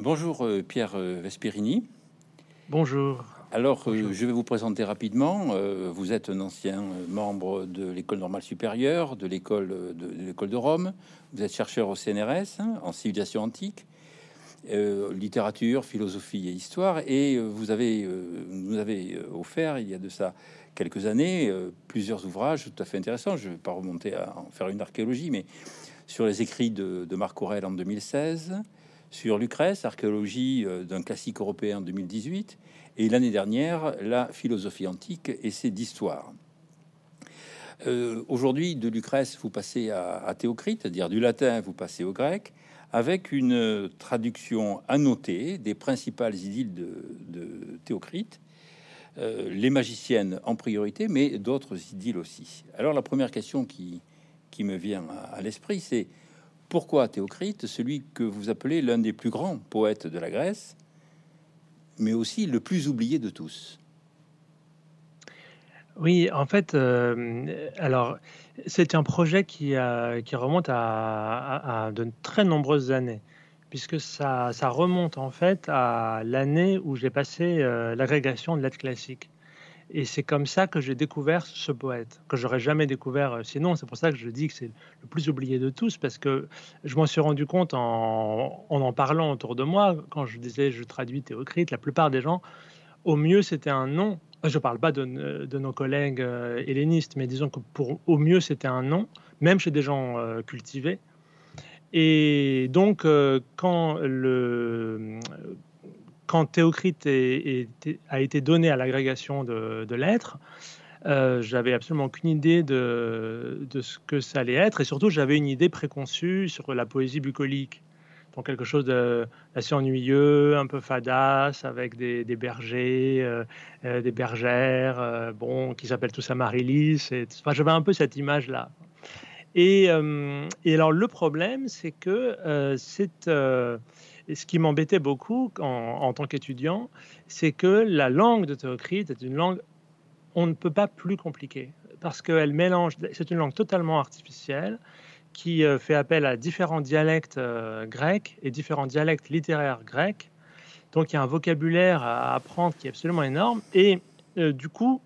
bonjour euh, Pierre euh, Vesperini. Bonjour. Alors, euh, je vais vous présenter rapidement. vous êtes un ancien membre de l'école normale supérieure, de l'école de, l'école de Rome. Vous êtes chercheur au CNRS hein, en civilisation antique, littérature, philosophie et histoire. Et vous avez, nous avez offert il y a de ça quelques années plusieurs ouvrages tout à fait intéressants. Je ne vais pas remonter à en faire une archéologie, mais sur les écrits de, de Marc Aurèle en 2016 sur Lucrèce, archéologie euh, d'un classique européen en 2018, et l'année dernière, la philosophie antique et ses d'histoire. Euh, aujourd'hui, de Lucrèce, vous passez à, Théocrite, c'est-à-dire du latin, vous passez au grec, avec une traduction annotée des principales idylles de, Théocrite, euh, les magiciennes en priorité, mais d'autres idylles aussi. Alors la première question qui me vient à l'esprit, c'est pourquoi Théocrite, celui que vous appelez l'un des plus grands poètes de la Grèce, mais aussi le plus oublié de tous? Oui, en fait, euh, alors c'est un projet qui, qui remonte à, de très nombreuses années, puisque ça, remonte en fait à l'année où j'ai passé euh, l'agrégation de lettres classiques. Et c'est comme ça que j'ai découvert ce poète, que j'aurais jamais découvert euh, sinon. C'est pour ça que je dis que c'est le plus oublié de tous, parce que je m'en suis rendu compte en, en, parlant autour de moi, quand je disais je traduis Théocrite, la plupart des gens, au mieux c'était un nom. Je ne parle pas de, nos collègues euh, hellénistes, mais disons que pour au mieux c'était un nom, même chez des gens euh, cultivés. Et donc, quand le quand Théocrite a été donné à l'agrégation de, lettres, euh, j'avais absolument aucune idée de, ce que ça allait être, et surtout j'avais une idée préconçue sur la poésie bucolique. Donc quelque chose d'assez ennuyeux, un peu fadasse, avec des, bergers, euh, euh, des bergères, bon, qui s'appellent tous Amaryllis. Enfin, j'avais un peu cette image-là. Et, et, alors le problème, c'est que c'est ce qui m'embêtait beaucoup en, tant qu'étudiant, c'est que la langue de Théocrite est une langue, on ne peut pas plus compliquée, parce qu'elle mélange, c'est une langue totalement artificielle qui euh, fait appel à différents dialectes euh, grecs et différents dialectes littéraires grecs. Donc il y a un vocabulaire à apprendre qui est absolument énorme. Et euh, du coup,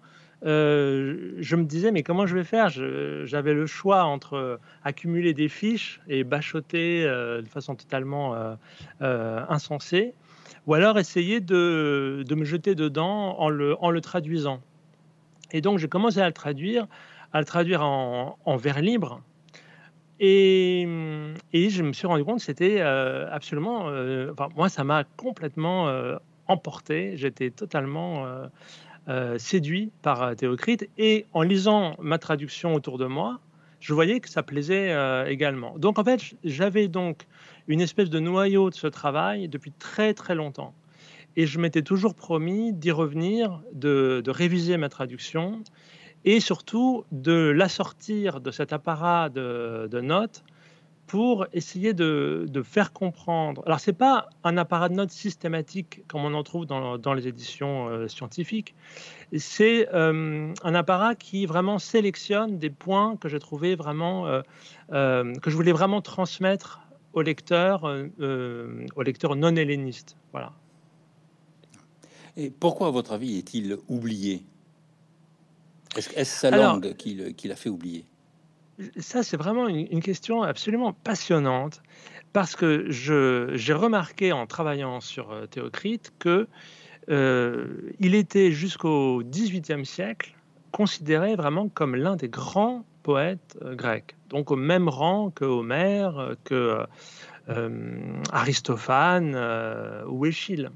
euh, je me disais, mais comment je vais faire? J'avais le choix entre accumuler des fiches et bachoter euh, de façon totalement euh, insensée, ou alors essayer de, me jeter dedans en le, en le, traduisant. Et donc, j'ai commencé à le traduire, à le traduire en, vers libre. Et, et, je me suis rendu compte que c'était absolument. moi, ça m'a complètement emporté. J'étais totalement euh, séduit par euh, Théocrite et en lisant ma traduction autour de moi, je voyais que ça plaisait euh, également. Donc en fait, j'avais donc une espèce de noyau de ce travail depuis très très longtemps. Et je m'étais toujours promis d'y revenir, de, réviser ma traduction et surtout de l'assortir de cet apparat de notes pour essayer de, faire comprendre. Alors, ce n'est pas un apparat de notes systématique comme on en trouve dans, les éditions euh, scientifiques. C'est euh, un apparat qui vraiment sélectionne des points que j'ai trouvé vraiment, euh, que je voulais vraiment transmettre au lecteur, au lecteur non helléniste. Voilà. Et pourquoi, à votre avis, est-il oublié? Est-ce sa langue qui l'a fait oublier? Ça, c'est vraiment une, question absolument passionnante parce que j'ai remarqué en travaillant sur euh, Théocrite que euh, il était jusqu'au XVIIIe siècle considéré vraiment comme l'un des grands poètes euh, grecs, donc au même rang que Homère, que Aristophane ou Échille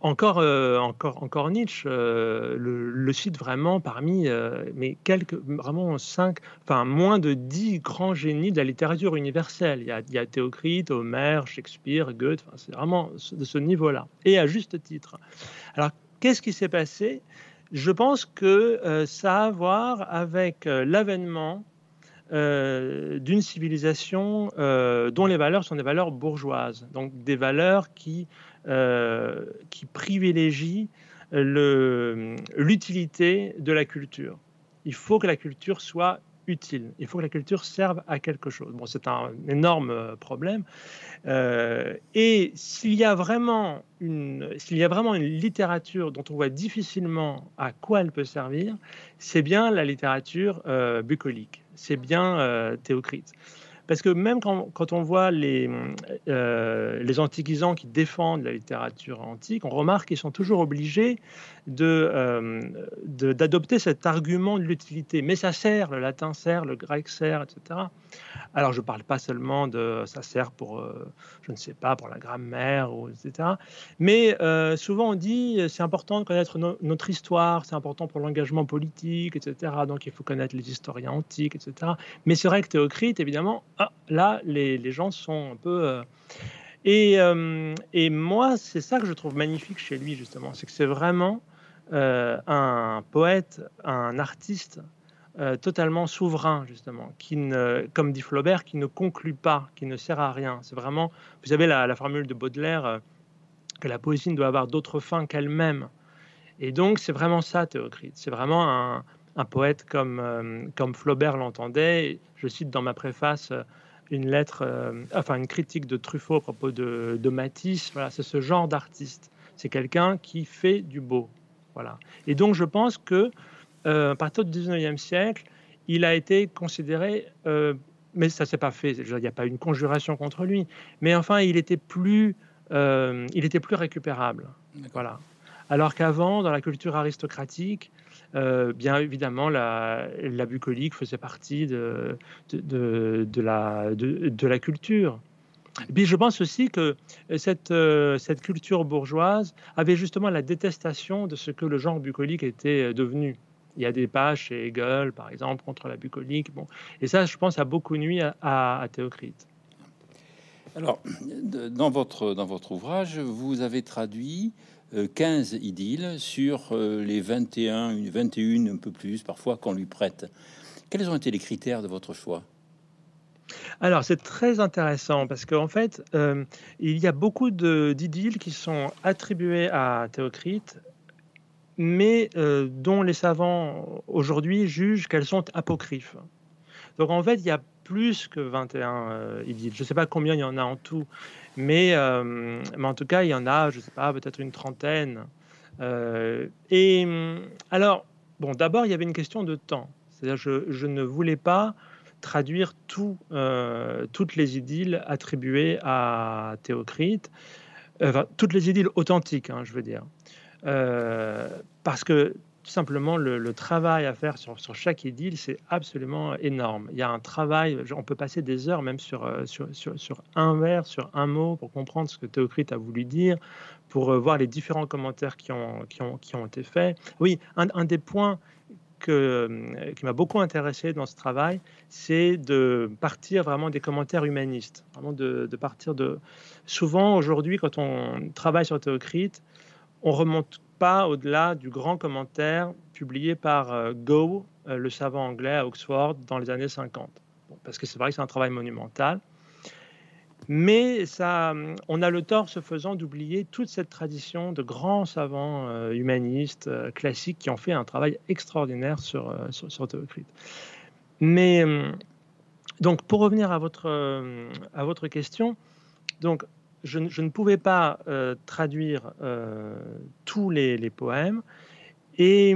encore, euh, encore, encore Nietzsche euh, le, cite vraiment parmi euh, quelques, vraiment cinq, enfin moins de dix grands génies de la littérature universelle. Il y a, Théocrite, Homère, Shakespeare, Goethe. c'est vraiment de ce niveau-là et à juste titre. Alors qu'est-ce qui s'est passé? Je pense que ça a à voir avec l'avènement d'une civilisation dont les valeurs sont des valeurs bourgeoises, donc des valeurs qui euh, qui privilégie l'utilité de la culture. Il faut que la culture soit utile. Il faut que la culture serve à quelque chose. Bon, c'est un énorme euh, problème. Euh, et s'il y a vraiment une, s'il y a vraiment une littérature dont on voit difficilement à quoi elle peut servir, c'est bien la littérature euh, bucolique. C'est bien Théocrite. Parce que même quand, on voit les, euh, les antiquisants qui défendent la littérature antique, on remarque qu'ils sont toujours obligés euh, d'adopter de, cet argument de l'utilité. Mais ça sert, le latin sert, le grec sert, etc. Alors je ne parle pas seulement de ça sert pour, euh, je ne sais pas, pour la grammaire, etc. Mais souvent on dit c'est important de connaître notre histoire, c'est important pour l'engagement politique, etc. Donc il faut connaître les historiens antiques, etc. Mais c'est vrai que Théocrite, évidemment, ah, là, les, gens sont un peu... Euh, euh, et, moi, c'est ça que je trouve magnifique chez lui, justement. C'est que c'est vraiment euh, un poète, un artiste totalement souverain, justement, qui ne, comme dit Flaubert, qui ne conclut pas, qui ne sert à rien. C'est vraiment, vous savez, la, formule de Baudelaire, que la poésie ne doit avoir d'autre fin qu'elle-même. Et donc, c'est vraiment ça, Théocrite. C'est vraiment un, un poète comme, euh, comme Flaubert l'entendait. Je cite dans ma préface euh, une lettre, euh, enfin une critique de Truffaut à propos de, de Matisse. Voilà, c'est ce genre d'artiste. C'est quelqu'un qui fait du beau. Voilà. Et donc je pense que à partir du 19e siècle, il a été considéré, mais ça s'est pas fait. Il n'y a pas une conjuration contre lui, mais enfin il était plus, il était plus récupérable. Voilà. Alors qu'avant, dans la culture aristocratique, euh, bien évidemment, la, bucolique faisait partie de, la, culture. Et puis je pense aussi que cette, euh, cette culture bourgeoise avait justement la détestation de ce que le genre bucolique était devenu. Il y a des pages chez Hegel, par exemple, contre la bucolique. Bon. Et ça, je pense, a beaucoup nuit à, à Théocrite. Alors, dans votre, dans votre ouvrage, vous avez traduit 15 euh, idylles sur euh, les 21, 21, un peu plus parfois qu'on lui prête. Quels ont été les critères de votre choix? Alors c'est très intéressant parce qu'en fait, euh, il y a beaucoup d'idylles qui sont attribuées à Théocrite, mais dont les savants aujourd'hui jugent qu'elles sont apocryphes. Donc en fait, il y a plus que 21 idylles. Je ne sais pas combien il y en a en tout, mais, euh, mais en tout cas, il y en a, je ne sais pas, peut-être une trentaine. Euh, et alors, bon, d'abord, il y avait une question de temps. C'est-à-dire, je, je, ne voulais pas traduire tout, euh, toutes les idylles attribuées à Théocrite, enfin, toutes les idylles authentiques, hein, je veux dire. parce que simplement, le, travail à faire sur, chaque idylle, c'est absolument énorme. Il y a un travail, on peut passer des heures même sur, euh, sur, un vers, sur un mot, pour comprendre ce que Théocrite a voulu dire, pour euh, voir les différents commentaires qui ont, été faits. Oui, un, des points euh, qui m'a beaucoup intéressé dans ce travail, c'est de partir vraiment des commentaires humanistes, vraiment de partir de... Souvent, aujourd'hui, quand on travaille sur Théocrite, on remonte pas au-delà du grand commentaire publié par euh, Go, euh, le savant anglais à Oxford, dans les années 50. parce que c'est vrai que c'est un travail monumental. Mais ça, on a le tort, ce faisant, d'oublier toute cette tradition de grands savants euh, humanistes classiques qui ont fait un travail extraordinaire sur, sur, sur Théocrite. Mais donc, pour revenir à votre, à votre question, donc je, ne pouvais pas euh, traduire euh, tous les, poèmes. Et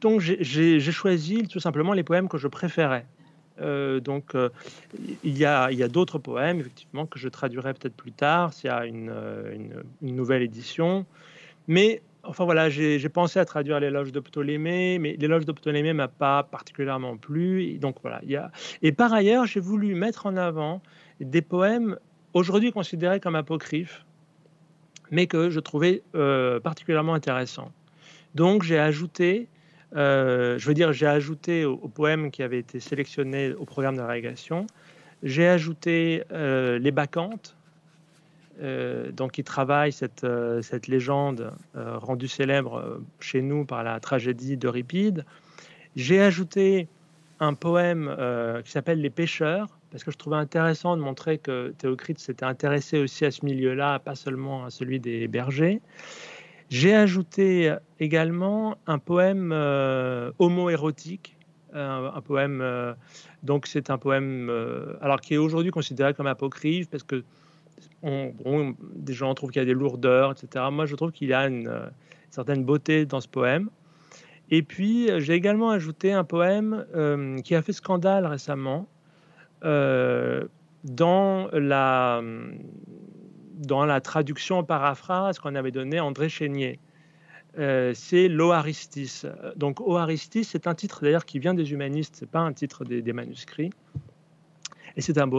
donc, j'ai choisi tout simplement les poèmes que je préférais. Euh, donc, il y a, d'autres poèmes, effectivement, que je traduirai peut-être plus tard, s'il y a une, nouvelle édition. Mais, enfin voilà, j'ai pensé à traduire l'éloge de Ptolémée, mais l'éloge de Ptolémée m'a pas particulièrement plu. Donc, voilà. Il y a... Et par ailleurs, j'ai voulu mettre en avant des poèmes aujourd'hui considéré comme apocryphe, mais que je trouvais euh, particulièrement intéressant. Donc j'ai ajouté, euh, je veux dire, j'ai ajouté au, poème qui avait été sélectionné au programme de régation, j'ai ajouté euh, les bacchantes, donc qui travaillent cette, cette légende rendue célèbre chez nous par la tragédie d'Euripide. J'ai ajouté un poème qui s'appelle Les pêcheurs, parce que je trouvais intéressant de montrer que Théocrite s'était intéressé aussi à ce milieu-là, pas seulement à celui des bergers. J'ai ajouté également un poème euh, homo-érotique un, poème. donc c'est un poème, alors qui est aujourd'hui considéré comme apocryphe parce que des gens trouvent qu'il y a des lourdeurs, etc. Moi, je trouve qu'il y a une, certaine beauté dans ce poème. Et puis, j'ai également ajouté un poème qui a fait scandale récemment dans la dans la traduction en paraphrase qu'on avait donnée André Chénier. Euh, c'est l'Oaristis. Donc Oaristis, c'est un titre d'ailleurs qui vient des humanistes, c'est pas un titre des, manuscrits. Et c'est un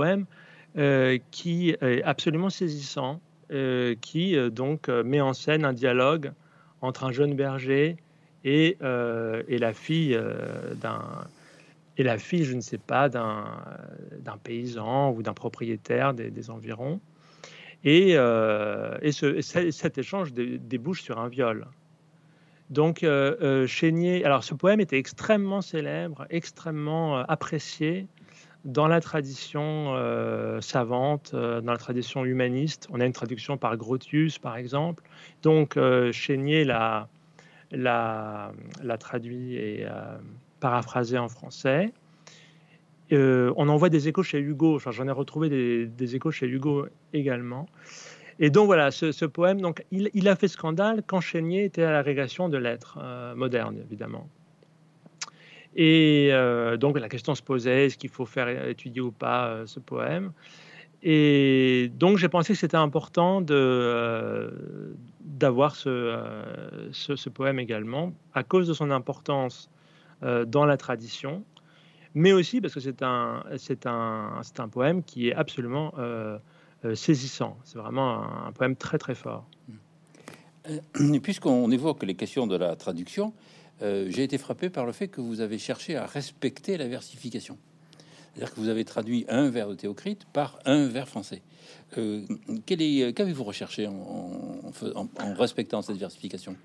euh, qui est absolument saisissant, euh, qui donc met en scène un dialogue entre un jeune berger et, et la fille d'un et la fille, je ne sais pas, d'un paysan ou d'un propriétaire des environs. Et, euh, et, ce, cet échange débouche sur un viol. Donc, euh, euh, Chénier, alors ce poème était extrêmement célèbre, extrêmement apprécié dans la tradition savante, dans la tradition humaniste. On a une traduction par Grotius, par exemple. Donc, Chénier l'a, l'a, traduit et paraphrasé en français. Euh, on en voit des échos chez Hugo. j'en ai retrouvé des, échos chez Hugo également. Et donc voilà, ce, poème, donc il, a fait scandale quand Chénier était à l'agrégation de lettres euh, modernes, évidemment. Et euh, donc la question se posait est-ce qu'il faut faire étudier ou pas ce poème? Et donc j'ai pensé que c'était important d'avoir ce, poème également à cause de son importance dans la tradition mais aussi parce que c'est un, c'est un, c'est un poème qui est absolument euh, euh, saisissant. C'est vraiment un, poème très très fort. Euh, puisqu'on évoque les questions de la traduction, j'ai été frappé par le fait que vous avez cherché à respecter la versification. C'est-à-dire que vous avez traduit un vers de Théocrite par un vers français. qu'avez-vous recherché en, respectant cette versification?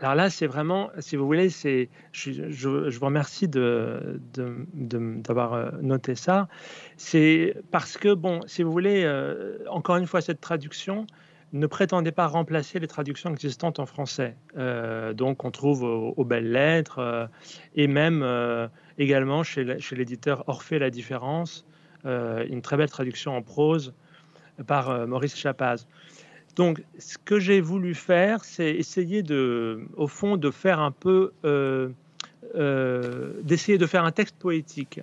Alors là, c'est vraiment, si vous voulez, c'est, je, vous remercie de, d'avoir euh, noté ça. C'est parce que, bon, si vous voulez, euh, encore une fois, cette traduction ne prétendait pas remplacer les traductions existantes en français. Euh, donc, on trouve aux, belles lettres et même également chez, chez l'éditeur Orphée la différence, une très belle traduction en prose par Maurice Chapaz. Donc, ce que j'ai voulu faire, c'est essayer de, au fond, de faire un peu, euh, euh, d'essayer de faire un texte poétique.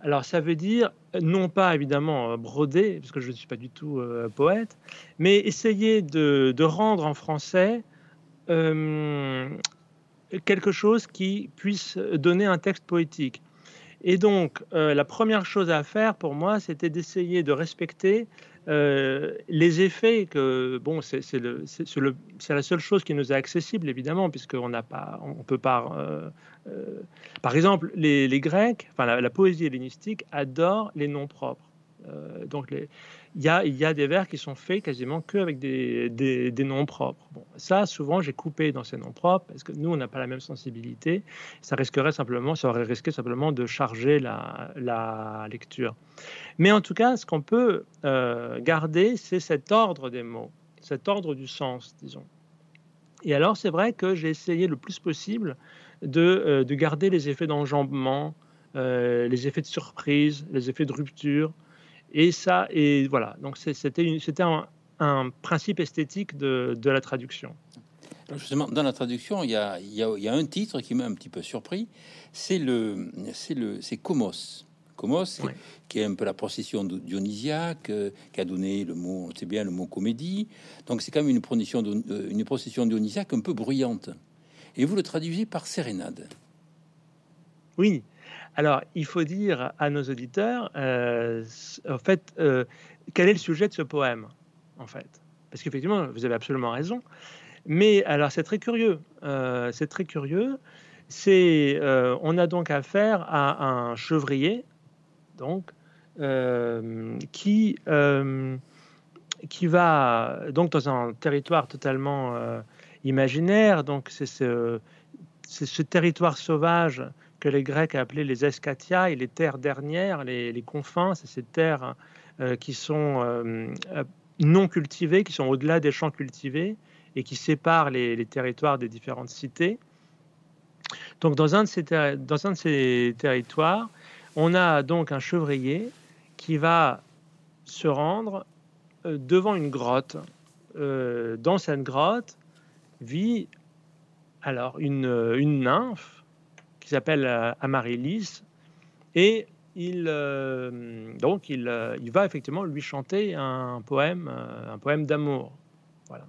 Alors, ça veut dire non pas évidemment broder, parce que je ne suis pas du tout euh, poète, mais essayer de, rendre en français quelque chose qui puisse donner un texte poétique. Et donc, la première chose à faire pour moi, c'était d'essayer de respecter euh, les effets, que bon, c'est la seule chose qui nous est accessible évidemment, puisqu'on n'a pas, on peut pas. Euh, euh, par exemple, les, Grecs, enfin la, poésie hellénistique adore les noms propres. donc les, il y a, des vers qui sont faits quasiment qu'avec des, des, noms propres. Bon, ça, souvent, j'ai coupé dans ces noms propres parce que nous, on n'a pas la même sensibilité. Ça risquerait simplement, ça aurait risqué simplement de charger la, lecture. Mais en tout cas, ce qu'on peut euh, garder, c'est cet ordre des mots, cet ordre du sens, disons. Et alors, c'est vrai que j'ai essayé le plus possible de, euh, de garder les effets d'enjambement, euh, les effets de surprise, les effets de rupture, et ça, et voilà. Donc c'était un, un, principe esthétique de, de la traduction. justement, dans la traduction, il y, a, il, y a, il y a, un titre qui m'a un petit peu surpris. C'est le, c'est le, c'est Comos. Comos, qui est un peu la procession dionysiaque, euh, qui a donné le mot, c'est bien le mot comédie. Donc c'est quand même une procession, euh, une procession dionysiaque un peu bruyante. Et vous le traduisez par sérénade. Oui, alors, il faut dire à nos auditeurs, euh, en fait, euh, quel est le sujet de ce poème, en fait? Parce qu'effectivement, vous avez absolument raison. Mais alors, c'est très curieux. Euh, c'est très curieux. C'est, on a donc affaire à un chevrier, donc, qui, qui va donc dans un territoire totalement imaginaire. Donc, c'est ce, ce territoire sauvage que les Grecs appelaient les eschatia et les terres dernières, les, confins, c'est ces terres euh, qui sont euh, euh, non cultivées, qui sont au-delà des champs cultivés et qui séparent les, territoires des différentes cités. Donc dans un de ces, territoires, on a donc un chevrier qui va se rendre devant une grotte. Dans cette grotte vit alors une nymphe qui s'appelle Amaryllis et il, donc il, il, va effectivement lui chanter un poème, un poème d'amour. Voilà.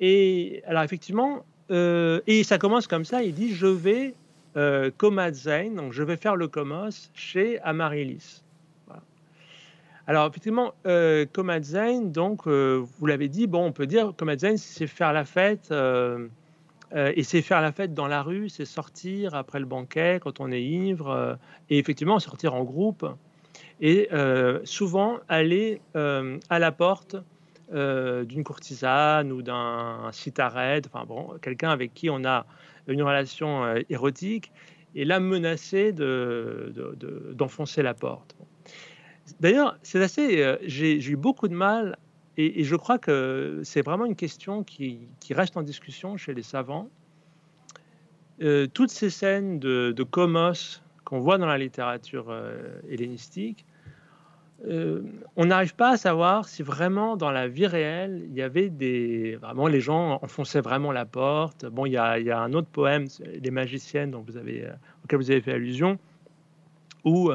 Et alors effectivement, euh, et ça commence comme ça, il dit je vais euh, donc je vais faire le komos chez Amaryllis. Alors effectivement, euh, donc euh, vous l'avez dit, bon, on peut dire Komadzain, c'est faire la fête, euh, et c'est faire la fête dans la rue, c'est sortir après le banquet quand on est ivre, et effectivement sortir en groupe, et souvent aller à la porte euh, d'une courtisane ou d'un citarette, enfin bon, quelqu'un avec qui on a une relation euh, érotique, et là menacer d'enfoncer de, la porte. D'ailleurs, c'est assez. Euh, j'ai eu beaucoup de mal, et, je crois que c'est vraiment une question qui, reste en discussion chez les savants. toutes ces scènes de, de comos qu'on voit dans la littérature hellénistique euh, on n'arrive pas à savoir si vraiment dans la vie réelle, il y avait des. Vraiment, les gens enfonçaient vraiment la porte. Bon, il y a, un autre poème, Les magiciennes, dont vous avez, euh, auquel vous avez fait allusion, où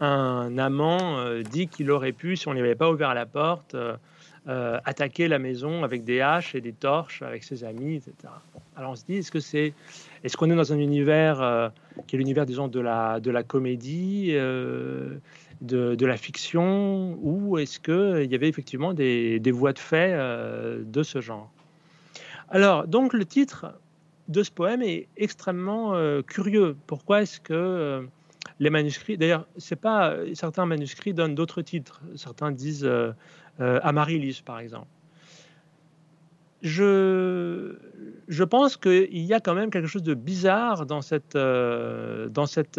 un amant euh, dit qu'il aurait pu, si on n'avait pas ouvert la porte, attaquer la maison avec des haches et des torches avec ses amis, etc. alors on se dit, est-ce que c'est, est-ce qu'on est dans un univers qui est l'univers, disons, de la, de la comédie de, la fiction ou est-ce qu'il y avait effectivement des, voies de fait euh, de ce genre? Alors, donc le titre de ce poème est extrêmement euh, curieux. Pourquoi est-ce que euh, les manuscrits, d'ailleurs, c'est pas certains manuscrits donnent d'autres titres. Certains disent Amaryllis, par exemple. Je, je pense qu'il y a quand même quelque chose de bizarre dans cette, dans cette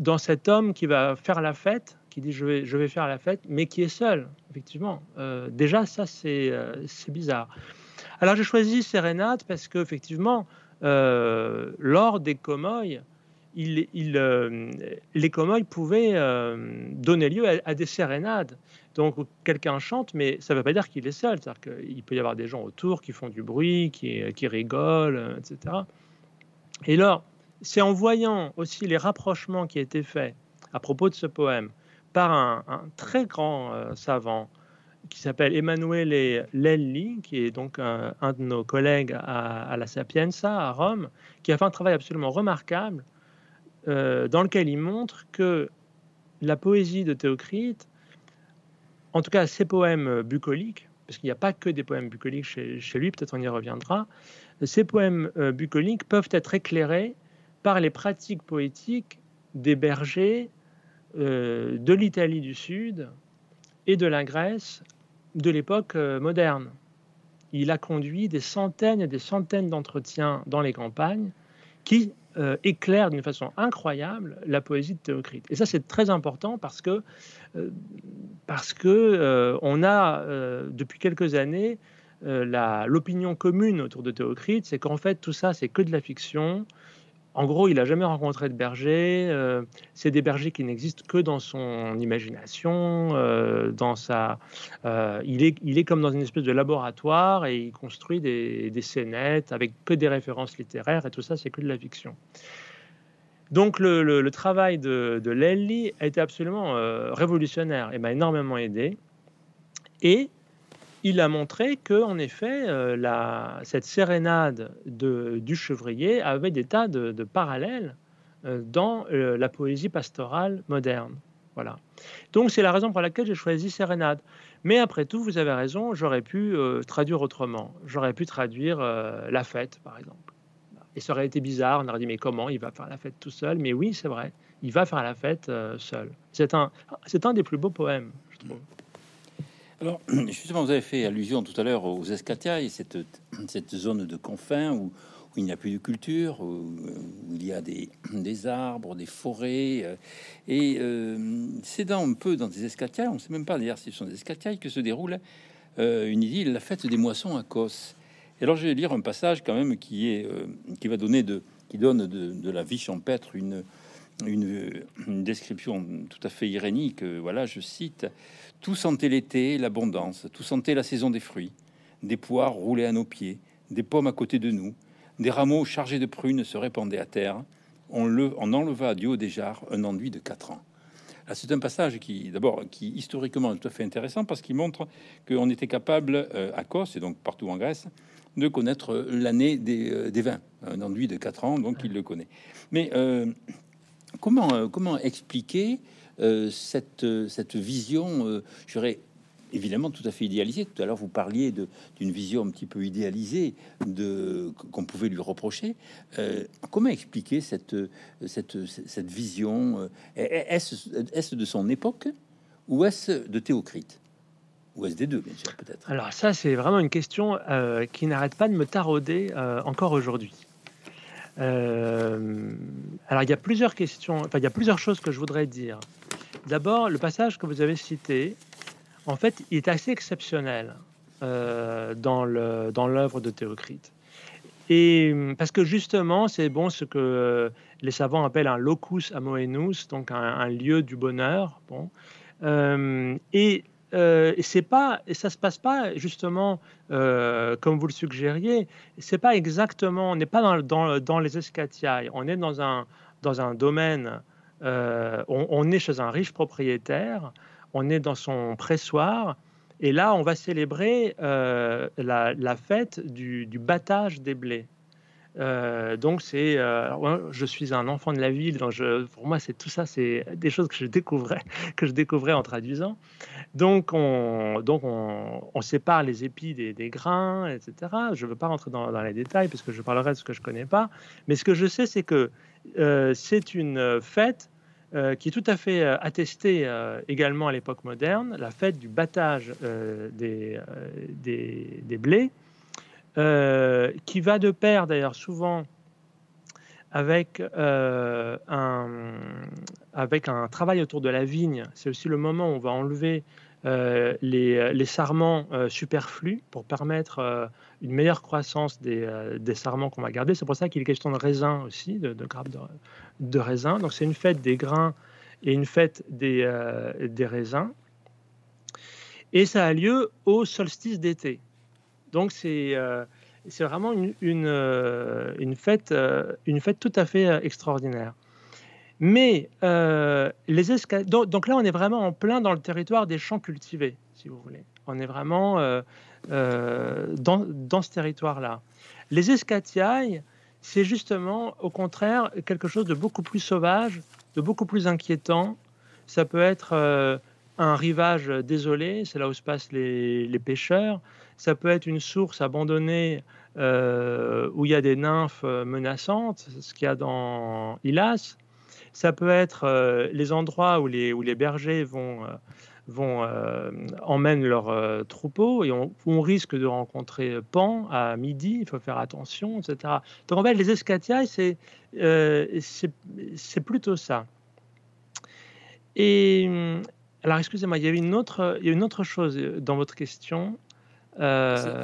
dans cet homme qui va faire la fête, qui dit je vais, je vais faire la fête, mais qui est seul, effectivement. Euh, déjà, ça, euh, c'est bizarre. Alors, j'ai choisi Sérénade parce qu'effectivement, euh, lors des comoys, il, il, les comoys pouvaient donner lieu à, des sérénades. Donc, quelqu'un chante, mais ça ne veut pas dire qu'il est seul. C'est-à-dire qu'il peut y avoir des gens autour qui font du bruit, qui, rigolent, etc. Et là, c'est en voyant aussi les rapprochements qui étaient faits à propos de ce poème par un, très grand euh, savant qui s'appelle Emanuele Lelli, qui est donc un, de nos collègues à, la Sapienza à Rome, qui a fait un travail absolument remarquable euh, dans lequel il montre que la poésie de Théocrite, en tout cas ses poèmes bucoliques, parce qu'il n'y a pas que des poèmes bucoliques chez, lui, peut-être on y reviendra, ces poèmes euh, bucoliques peuvent être éclairés par les pratiques poétiques des bergers euh, de l'Italie du Sud et de la Grèce de l'époque moderne. Il a conduit des centaines et des centaines d'entretiens dans les campagnes qui euh, éclairent d'une façon incroyable la poésie de Théocrite. Et ça, c'est très important parce que, parce que on a, depuis quelques années, l'opinion commune autour de Théocrite, c'est qu'en fait, tout ça, c'est que de la fiction, en gros, il n'a jamais rencontré de berger. Euh, c'est des bergers qui n'existent que dans son imagination, euh, dans sa. Euh, il, est, il est comme dans une espèce de laboratoire et il construit des, scénettes avec que des références littéraires et tout ça, c'est que de la fiction. Donc le, travail de, de Lelly a été absolument révolutionnaire et m'a énormément aidé. Et il a montré que, en effet, euh, cette sérénade du chevrier avait des tas de, parallèles euh, dans euh, la poésie pastorale moderne. Voilà. Donc c'est la raison pour laquelle j'ai choisi sérénade. Mais après tout, vous avez raison, j'aurais pu traduire autrement. J'aurais pu traduire la fête, par exemple. Et ça aurait été bizarre, on aurait dit mais comment il va faire la fête tout seul? Mais oui, c'est vrai, il va faire la fête seul. C'est un, un des plus beaux poèmes, je trouve. Alors, justement, vous avez fait allusion tout à l'heure aux escatiailles, cette, cette zone de confins où, il n'y a plus de culture, où, il y a des, des, arbres, des forêts. Euh, et euh, c'est dans un peu dans des escatiailles, on ne sait même pas d'ailleurs si ce sont des escatiailles, que se déroule euh, une idylle, la fête des moissons à Kos. Et alors je vais lire un passage quand même qui est qui va donner de qui donne de, la vie champêtre une, une, description tout à fait irénique. Voilà, je cite Tout sentait l'été, l'abondance, tout sentait la saison des fruits, des poires roulaient à nos pieds, des pommes à côté de nous, des rameaux chargés de prunes se répandaient à terre. On, le, on enleva du haut des jarres un enduit de quatre ans. C'est un passage qui, d'abord, qui historiquement est tout à fait intéressant parce qu'il montre qu'on était capable euh, à Kos et donc partout en Grèce de connaître l'année des, euh, vins. Un enduit de 4 ans, donc il le connaît. Mais euh, comment, euh, comment expliquer cette, cette vision, je dirais, évidemment tout à fait idéalisée. Tout à l'heure, vous parliez d'une vision un petit peu idéalisée qu'on pouvait lui reprocher. comment expliquer cette, cette, cette vision Est-ce est de son époque ou est-ce de Théocrite ou SD2, bien sûr, peut-être? Alors ça, c'est vraiment une question euh, qui n'arrête pas de me tarauder euh, encore aujourd'hui. Euh, alors il y a plusieurs questions, enfin il y a plusieurs choses que je voudrais dire. D'abord, le passage que vous avez cité, en fait, il est assez exceptionnel dans le dans l'œuvre de Théocrite. Et parce que justement, c'est bon ce que les savants appellent un locus amoenus, donc un, un lieu du bonheur. Bon. et euh, et c'est pas, et ça se passe pas justement euh, comme vous le suggériez. C'est pas exactement, on n'est pas dans, les escatiailles. On est dans un dans un domaine. Euh, on, est chez un riche propriétaire. On est dans son pressoir. Et là, on va célébrer la, fête du battage des blés. Euh, donc c'est, euh, je suis un enfant de la ville, donc pour moi c'est tout ça, c'est des choses que je découvrais, que je découvrais en traduisant. Donc on, sépare les épis des, grains, etc. Je ne veux pas rentrer dans, les détails parce que je parlerai de ce que je connais pas, mais ce que je sais c'est que euh, c'est une fête qui est tout à fait attestée également à l'époque moderne, la fête du battage des blés. Euh, qui va de pair d'ailleurs souvent avec, euh, un, avec un travail autour de la vigne. C'est aussi le moment où on va enlever euh, les, sarments superflus pour permettre une meilleure croissance des, sarments qu'on va garder. C'est pour ça qu'il est question de raisin aussi, de, de grappes de, de raisin. Donc c'est une fête des grains et une fête des raisins. Et ça a lieu au solstice d'été. Donc c'est euh, c'est vraiment une, une, euh, fête, euh, une fête tout à fait extraordinaire. Mais les donc, là, on est vraiment en plein dans le territoire des champs cultivés, si vous voulez. On est vraiment dans, dans, ce territoire-là. Les escatiailles, c'est justement, au contraire, quelque chose de beaucoup plus sauvage, de beaucoup plus inquiétant. Ça peut être un rivage désolé, c'est là où se passent les, les pêcheurs ça peut être une source abandonnée euh, où il y a des nymphes euh, menaçantes, ce qu'il y a dans Ilas. Ça peut être euh, les endroits où les, bergers vont, emmènent leurs troupeaux et on, on, risque de rencontrer Pan à midi, il faut faire attention, etc. Donc en fait, les escatiailles, c'est plutôt ça. Et alors, excusez-moi, il il y a une autre chose dans votre question. Euh,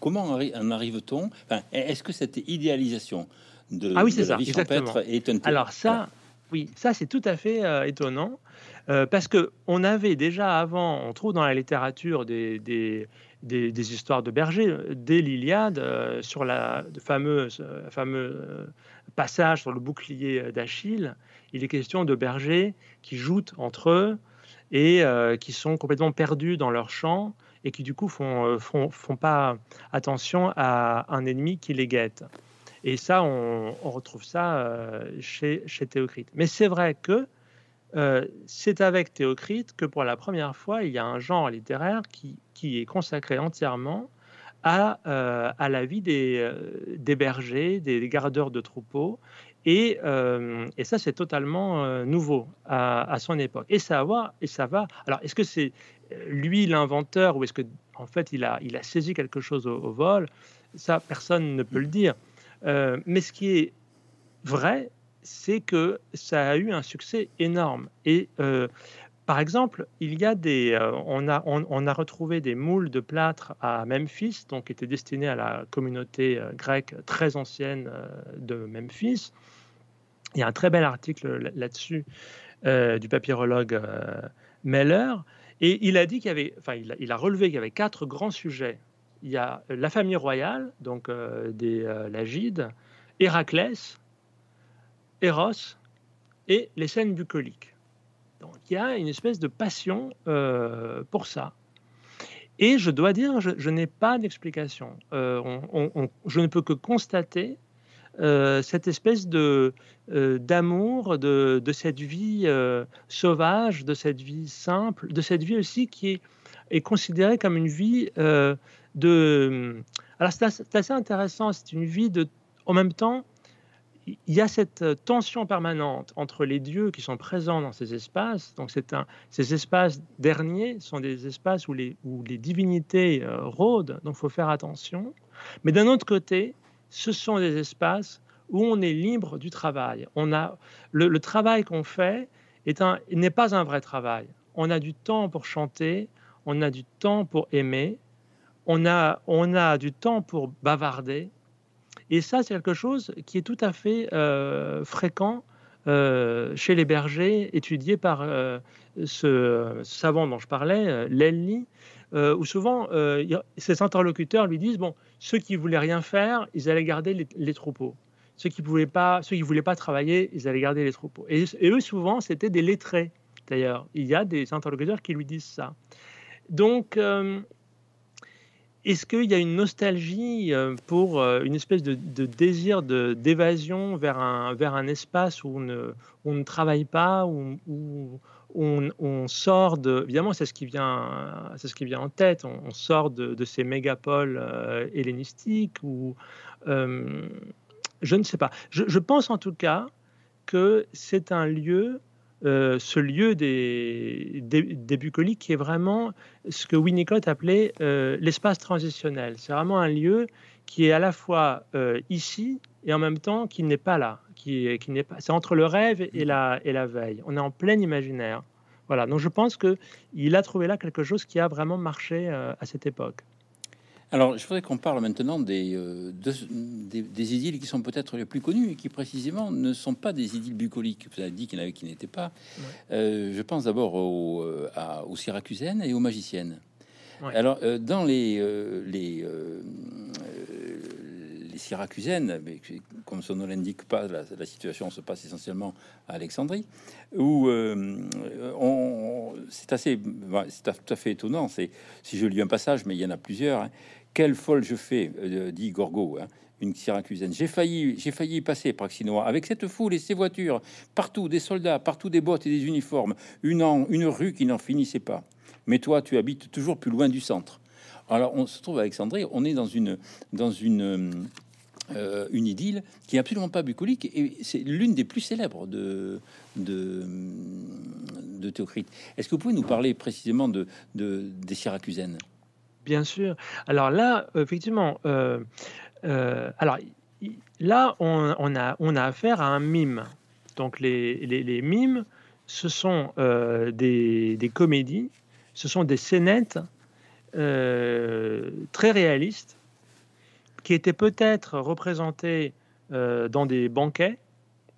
comment en arrive-t-on Est-ce que cette idéalisation de, ah oui, la vie champêtre est un Alors ça, oui, ça c'est tout à fait euh, étonnant euh, parce que on avait déjà avant, on trouve dans la littérature des, des, des, histoires de bergers, dès l'Iliade, sur la fameuse fameux passage sur le bouclier d'Achille, il est question de bergers qui jouent entre eux et qui sont complètement perdus dans leur champ et qui du coup font, euh, font, font pas attention à un ennemi qui les guette. Et ça, on, retrouve ça euh, chez, chez Théocrite. Mais c'est vrai que euh, c'est avec Théocrite que pour la première fois, il y a un genre littéraire qui, qui est consacré entièrement à, à la vie des, des bergers, des gardeurs de troupeaux. Et, et ça, c'est totalement nouveau à, à, son époque. Et ça va, et ça va. Alors, est-ce que c'est lui l'inventeur ou est-ce que en fait il a, il a saisi quelque chose au, vol Ça, personne ne peut le dire. Euh, mais ce qui est vrai, c'est que ça a eu un succès énorme. Et euh, par exemple, il y a des, on, a, on, a retrouvé des moules de plâtre à Memphis, donc qui étaient destinés à la communauté grecque très ancienne de Memphis. Il y a un très bel article là-dessus du papyrologue Meller, et il a dit qu'il y avait, enfin, il a, relevé qu'il y avait quatre grands sujets. Il y a la famille royale, donc des Lagides, Héraclès, Eros et les scènes bucoliques. Donc il y a une espèce de passion euh, pour ça. Et je dois dire, je, n'ai pas d'explication. Euh, je ne peux que constater euh, cette espèce de d'amour de, cette vie sauvage, de cette vie simple, de cette vie aussi qui est, est considérée comme une vie de. Alors c'est assez intéressant. C'est une vie de, en même temps, il y a cette euh, tension permanente entre les dieux qui sont présents dans ces espaces. Donc, un, ces espaces derniers sont des espaces où les, où les divinités euh, rôdent, donc il faut faire attention. Mais d'un autre côté, ce sont des espaces où on est libre du travail. On a, le, travail qu'on fait n'est pas un vrai travail. On a du temps pour chanter, on a du temps pour aimer, on a, on a du temps pour bavarder, et ça, c'est quelque chose qui est tout à fait euh, fréquent euh, chez les bergers, étudié par euh, ce savant dont je parlais, Lelly, où souvent ses interlocuteurs lui disent bon, ceux qui voulaient rien faire, ils allaient garder les, troupeaux. Ceux qui ne pas, ceux qui voulaient pas travailler, ils allaient garder les troupeaux. Et, eux, souvent, c'était des lettrés. D'ailleurs, il y a des interlocuteurs qui lui disent ça. Donc, est-ce qu'il y a une nostalgie euh, pour euh, une espèce de, désir d'évasion vers un, vers un espace où on ne, on ne travaille pas, où, on, sort de... Évidemment, c'est ce, qui vient, c'est ce qui vient en tête. On, sort de, ces mégapoles euh, hellénistiques ou... je ne sais pas. je, pense en tout cas que c'est un lieu euh, ce lieu des, des, bucoliques qui est vraiment ce que Winnicott appelait euh, l'espace transitionnel. C'est vraiment un lieu qui est à la fois euh, ici et en même temps qui n'est pas là. Qui, qui n'est pas, c'est entre le rêve et la, et la veille. On est en plein imaginaire. Voilà. Donc je pense qu'il a trouvé là quelque chose qui a vraiment marché à cette époque. Alors, je voudrais qu'on parle maintenant des, euh, des, idylles qui sont peut-être les plus connues et qui précisément ne sont pas des idylles bucoliques. Vous avez dit qu'il y en avait qui n'étaient pas. Euh, je pense d'abord aux, euh, aux Syracusaines et aux magiciennes. Alors, dans les, les, les Syracusaines, mais comme son nom l'indique pas, la, situation se passe essentiellement à Alexandrie, où c'est assez, c'est tout à fait étonnant. C'est si je lis un passage, mais il y en a plusieurs. Hein, quelle folle je fais, euh, dit Gorgo, hein, une syracusaine. J'ai failli, j'ai failli y passer, Praxinois, avec cette foule et ces voitures, partout des soldats, partout des bottes et des uniformes, une, une rue qui n'en finissait pas. Mais toi, tu habites toujours plus loin du centre. Alors, on se trouve à Alexandrie, on est dans une, dans une, euh, une idylle qui est absolument pas bucolique et c'est l'une des plus célèbres de, de, de Théocrite. Est-ce que vous pouvez nous parler précisément de, de des Syracusaines Bien sûr. Alors là, effectivement, euh, euh, alors là, on, a, on a affaire à un mime. Donc les, les, mimes, ce sont des, des, comédies, ce sont des scénettes très réalistes qui étaient peut-être représentées dans des banquets.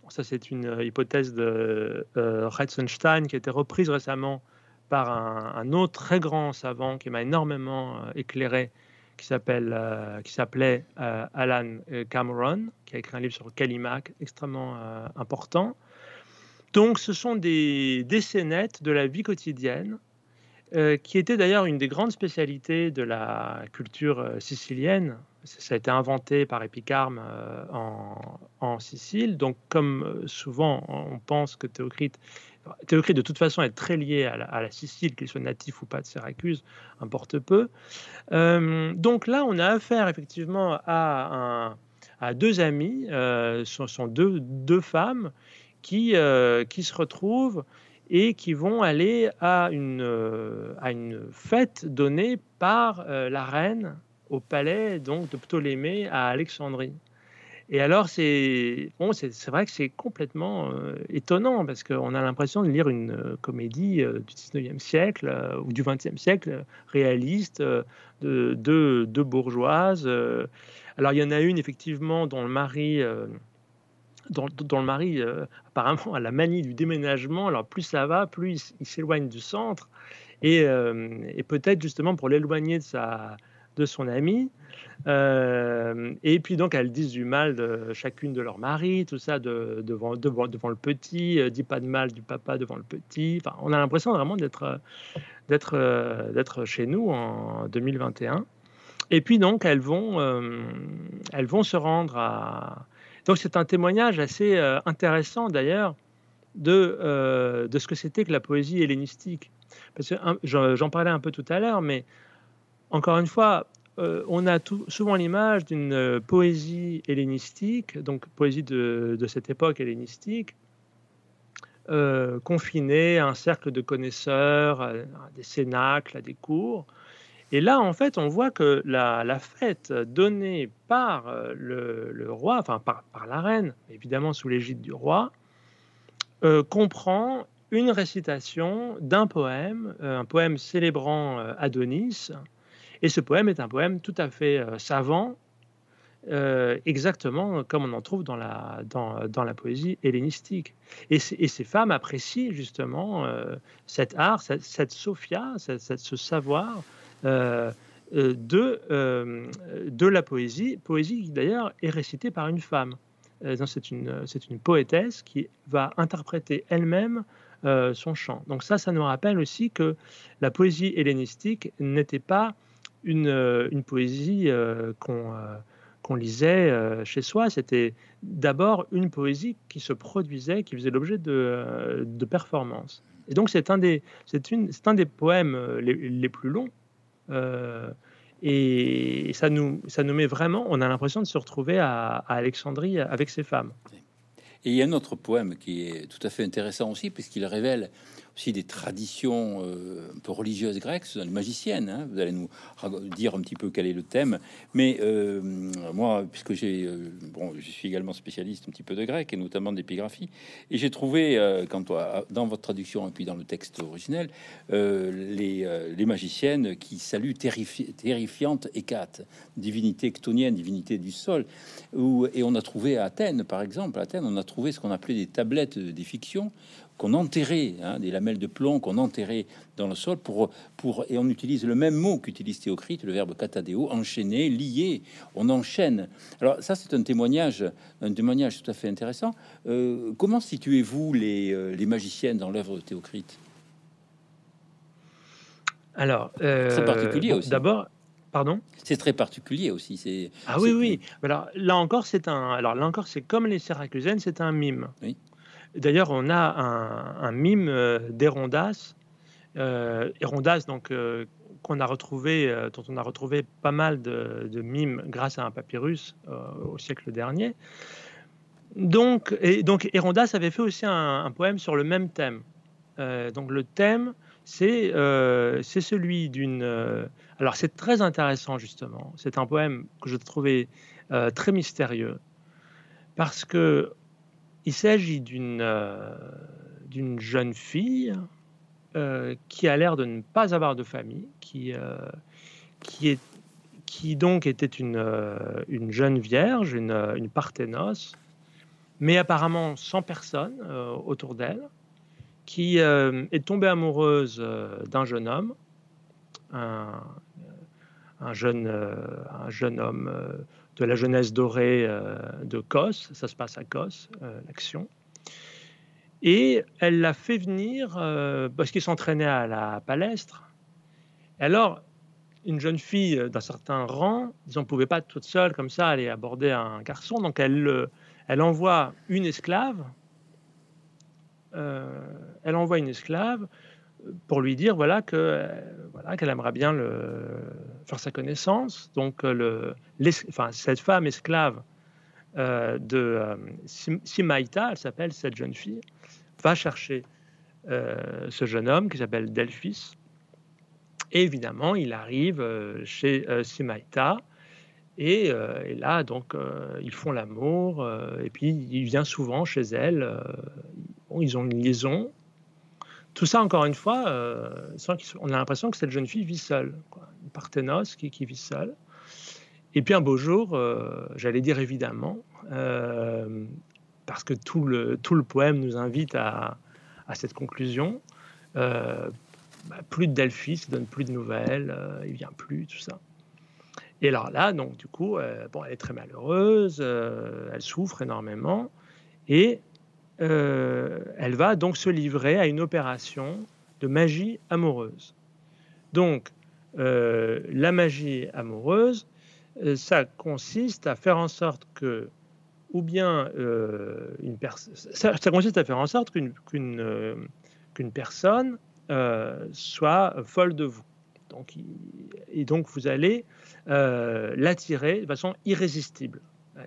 Ça, c'est une hypothèse de Reitzenstein qui a été reprise récemment par un, autre très grand savant qui m'a énormément euh, éclairé, qui euh, s'appelait euh, Alan Cameron, qui a écrit un livre sur Kalimak extrêmement important. Donc, ce sont des, décennettes de la vie quotidienne, qui était d'ailleurs une des grandes spécialités de la culture sicilienne. Ça a été inventé par Epicarme en, en, Sicile. Donc, comme souvent on pense que Théocrite Théocrite, de toute façon, est très lié à la, Sicile, qu'il soit natif ou pas de Syracuse, importe peu. Euh, donc là, on a affaire effectivement à, deux amis, euh, ce sont deux, femmes qui, euh, se retrouvent et qui vont aller à une fête donnée par la reine au palais donc de Ptolémée à Alexandrie. Et alors, c'est bon, vrai que c'est complètement euh, étonnant parce qu'on a l'impression de lire une euh, comédie euh, du 19e siècle ou du 20e siècle, réaliste, de deux bourgeoises. alors, il y en a une, effectivement, dont le mari. Dont, le mari, apparemment, a la manie du déménagement. Alors, plus ça va, plus il, s'éloigne du centre. Et, et peut-être, justement, pour l'éloigner de, sa, de son ami, euh, et puis donc elles disent du mal de chacune de leurs maris, tout ça devant, devant, devant, le petit, euh, dit pas de mal du papa devant le petit. Enfin, on a l'impression vraiment d'être euh, chez nous en 2021. Et puis donc elles vont elles vont se rendre à donc c'est un témoignage assez intéressant d'ailleurs de de ce que c'était que la poésie hellénistique. Parce que j'en parlais un peu tout à l'heure, mais encore une fois, euh, on a souvent l'image d'une euh, poésie hellénistique, donc poésie de, cette époque hellénistique, euh, confinée à un cercle de connaisseurs, à, des cénacles, à des cours. Et là, en fait, on voit que la, fête donnée par le, roi, enfin par, la reine, évidemment sous l'égide du roi, comprend une récitation d'un poème, un poème célébrant Adonis, et ce poème est un poème tout à fait euh, savant, euh, exactement comme on en trouve dans la, dans, la poésie hellénistique. Et, ces femmes apprécient justement euh, cet art, cette, sophia, ce savoir de, de la poésie, poésie qui d'ailleurs est récitée par une femme. C'est une, une poétesse qui va interpréter elle-même son chant. Donc ça, ça nous rappelle aussi que la poésie hellénistique n'était pas une, euh, une poésie euh, qu'on euh, qu'on lisait chez soi. C'était d'abord une poésie qui se produisait, qui faisait l'objet de, de performances. Et donc c'est un, des, un des poèmes les, les plus longs. et ça nous, ça nous met vraiment, on a l'impression de se retrouver à, à Alexandrie avec ces femmes. Et il y a un autre poème qui est tout à fait intéressant aussi, puisqu'il révèle aussi des traditions euh, un peu religieuses grecques, ce sont les magiciennes. Hein. Vous allez nous dire un petit peu quel est le thème. Mais euh, moi, puisque j'ai, euh, bon, je suis également spécialiste un petit peu de grec et notamment d'épigraphie, et j'ai trouvé, quand dans votre traduction et puis dans le texte originel, les, les, magiciennes qui saluent terrifi terrifiante Hécate, divinité ctonienne, divinité du sol. Où, et on a trouvé à Athènes, par exemple, à Athènes, on a trouvé ce qu'on appelait des tablettes des fictions qu'on enterrait, hein, des lamelles de plomb qu'on enterrait dans le sol pour, pour et on utilise le même mot qu'utilise Théocrite, le verbe katadéo, enchaîner, lier, on enchaîne. Alors ça c'est un témoignage, un témoignage tout à fait intéressant. Euh, comment situez-vous les, euh, les magiciennes dans l'œuvre de Théocrite? Alors, euh, très particulier aussi. D'abord, Pardon? C'est très particulier aussi. C'est ah oui oui. Alors là encore c'est un. Alors là encore c'est comme les Syracusaines, c'est un mime. Oui. D'ailleurs, on a un, mime euh, d'Hérondas, euh, donc euh, qu'on a retrouvé, dont on a retrouvé pas mal de, mimes grâce à un papyrus au siècle dernier. Donc, et Hérondas avait fait aussi un, poème sur le même thème. donc le thème, c'est celui d'une. alors c'est très intéressant justement. C'est un poème que je trouvais très mystérieux parce que il s'agit d'une euh, jeune fille euh, qui a l'air de ne pas avoir de famille, qui, euh, qui, est, qui donc était une, une jeune vierge, une, une parthénos, mais apparemment sans personne autour d'elle, qui est tombée amoureuse d'un jeune homme, un, un, jeune, un jeune homme de la jeunesse dorée euh, de Kos, ça se passe à Kos, euh, l'action. Et elle l'a fait venir euh, parce qu'il s'entraînait à la palestre. alors, une jeune fille d'un certain rang, disons, ne pouvait pas toute seule comme ça aller aborder un garçon, donc elle, elle envoie une esclave. elle envoie une esclave pour lui dire voilà que voilà qu'elle aimerait bien le, faire sa connaissance. Donc le, enfin, cette femme esclave euh, de euh, Simaïta, elle s'appelle cette jeune fille, va chercher euh, ce jeune homme qui s'appelle Delphis. Et évidemment, il arrive chez Simaïta Et, là, donc, ils font l'amour, et puis il vient souvent chez elle. ils ont une liaison. Tout ça, encore une fois, on a l'impression que cette jeune fille vit seule, une parthénos qui, vit seule. Et puis un beau jour, j'allais dire évidemment, parce que tout le, tout le poème nous invite à, à cette conclusion, bah, plus de Delphi, ça donne plus de nouvelles, euh, il vient plus, tout ça. Et alors là, donc du coup, euh, bon, elle est très malheureuse, euh, elle souffre énormément, et elle va donc se livrer à une opération de magie amoureuse. Donc, la magie amoureuse, ça consiste à faire en sorte que, ou bien ça, consiste à faire en sorte qu'une personne euh, soit folle de vous. Donc, et donc vous allez euh, l'attirer de façon irrésistible.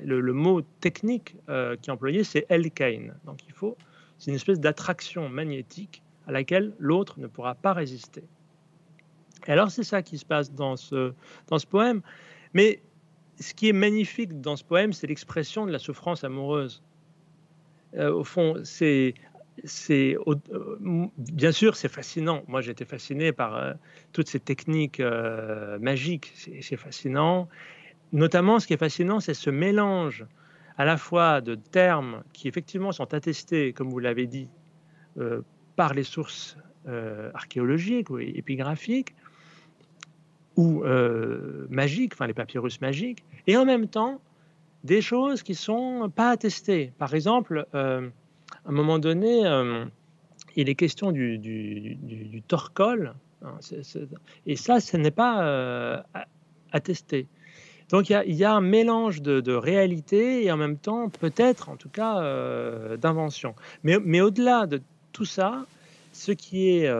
Le, mot technique euh, qui est employé, c'est Elkain. Donc il faut, c'est une espèce d'attraction magnétique à laquelle l'autre ne pourra pas résister. Et alors c'est ça qui se passe dans ce, poème. Mais ce qui est magnifique dans ce poème, c'est l'expression de la souffrance amoureuse. au fond, c'est euh, bien sûr c'est fascinant. Moi été fasciné par euh, toutes ces techniques euh, magiques. C'est fascinant. Notamment, ce qui est fascinant, c'est ce mélange à la fois de termes qui effectivement sont attestés, comme vous l'avez dit, par les sources archéologiques ou épigraphiques ou magiques, enfin les papyrus magiques, et en même temps des choses qui sont pas attestées. Par exemple à un moment donné, euh, il est question du, torcol, hein, et ça, ce n'est pas euh, attesté. Donc il y, a, un mélange de, réalité et en même temps, peut-être, en tout cas, euh, d'invention. Mais, au-delà de tout ça, ce qui est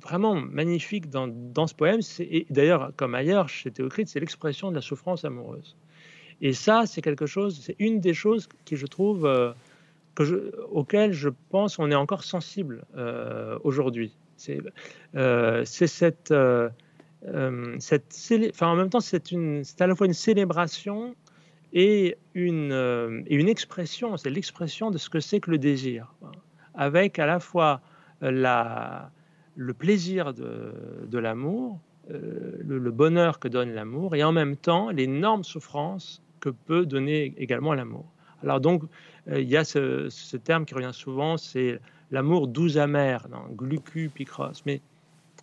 vraiment magnifique dans, ce poème, et d'ailleurs, comme ailleurs chez Théocrite, c'est l'expression de la souffrance amoureuse. Et ça, c'est quelque chose, c'est une des choses qui, je trouve, auquel je pense on est encore sensible euh, aujourd'hui. C'est euh, cette, euh, en même temps, c'est à la fois une célébration et une, et une expression, c'est l'expression de ce que c'est que le désir, avec à la fois la, le plaisir de, l'amour, le, bonheur que donne l'amour, et en même temps l'énorme souffrance que peut donner également l'amour. Alors donc, euh, il y a ce, terme qui revient souvent, c'est l'amour doux amer, glucu picros.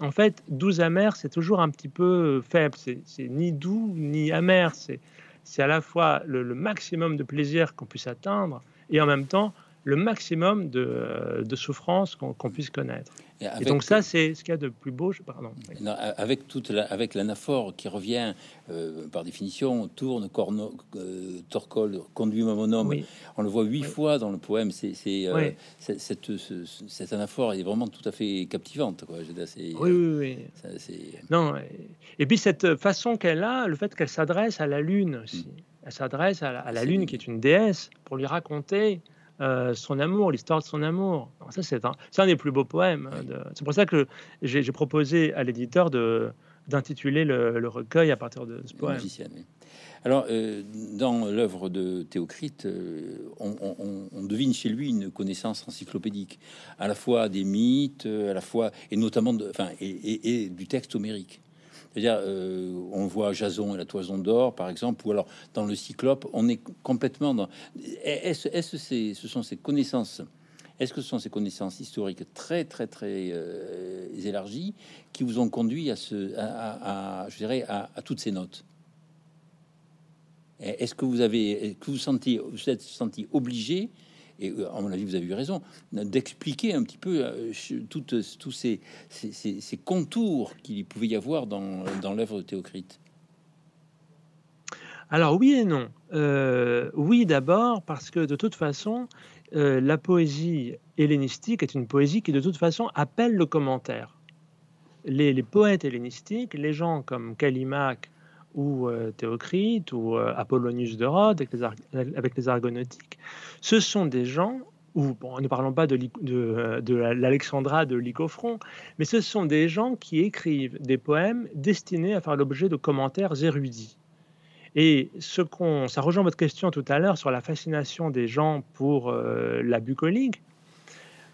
En fait, doux amer, c'est toujours un petit peu faible. C'est ni doux ni amer. C'est à la fois le, maximum de plaisir qu'on puisse atteindre et en même temps le maximum de, euh, souffrance qu'on puisse connaître. Et, donc ça, c'est ce qu'il y a de plus beau. Pardon. avec toute avec l'anaphore qui revient euh, par définition, tourne, corno, euh, torcole, conduit mon homme. On le voit huit fois dans le poème. C'est euh, cette, cette anaphore est vraiment tout à fait captivante. Quoi. oui, oui, oui. non. Et puis cette façon qu'elle a, le fait qu'elle s'adresse à la lune aussi. Mm. Elle s'adresse à, la lune qui est une déesse pour lui raconter euh, son amour, l'histoire de son amour. ça, c'est un, des plus beaux poèmes. Hein, c'est pour ça que j'ai proposé à l'éditeur d'intituler le, recueil à partir de ce poème. Alors, euh, dans l'œuvre de Théocrite, euh, on, devine chez lui une connaissance encyclopédique, à la fois des mythes, à la fois, et notamment, de, enfin, et du texte homérique. Euh, on voit Jason et la toison d'or, par exemple, ou alors dans le Cyclope, on est complètement dans. Est-ce connaissances Est-ce que ce sont ces connaissances historiques très, très, très euh, élargies qui vous ont conduit à ce, à toutes ces notes? Est-ce que vous avez, que vous sentiez, vous êtes senti obligé et euh, mon avis, vous avez eu raison, d'expliquer un petit peu euh, toutes, tous ces, contours qu'il pouvait y avoir dans, dans l'œuvre de Théocrite. Alors oui et non. Euh, oui d'abord parce que de toute façon, la poésie hellénistique est une poésie qui de toute façon appelle le commentaire. Les, les poètes hellénistiques, les gens comme Callimaque ou euh, Théocrite ou euh, Apollonius de Rhodes avec les, argonautiques, ce sont des gens, ou bon, ne parlons pas de, de, de l'Alexandra de Lycophron, mais ce sont des gens qui écrivent des poèmes destinés à faire l'objet de commentaires érudits. Et ce qu'on, ça rejoint votre question tout à l'heure sur la fascination des gens pour euh, la bucolique.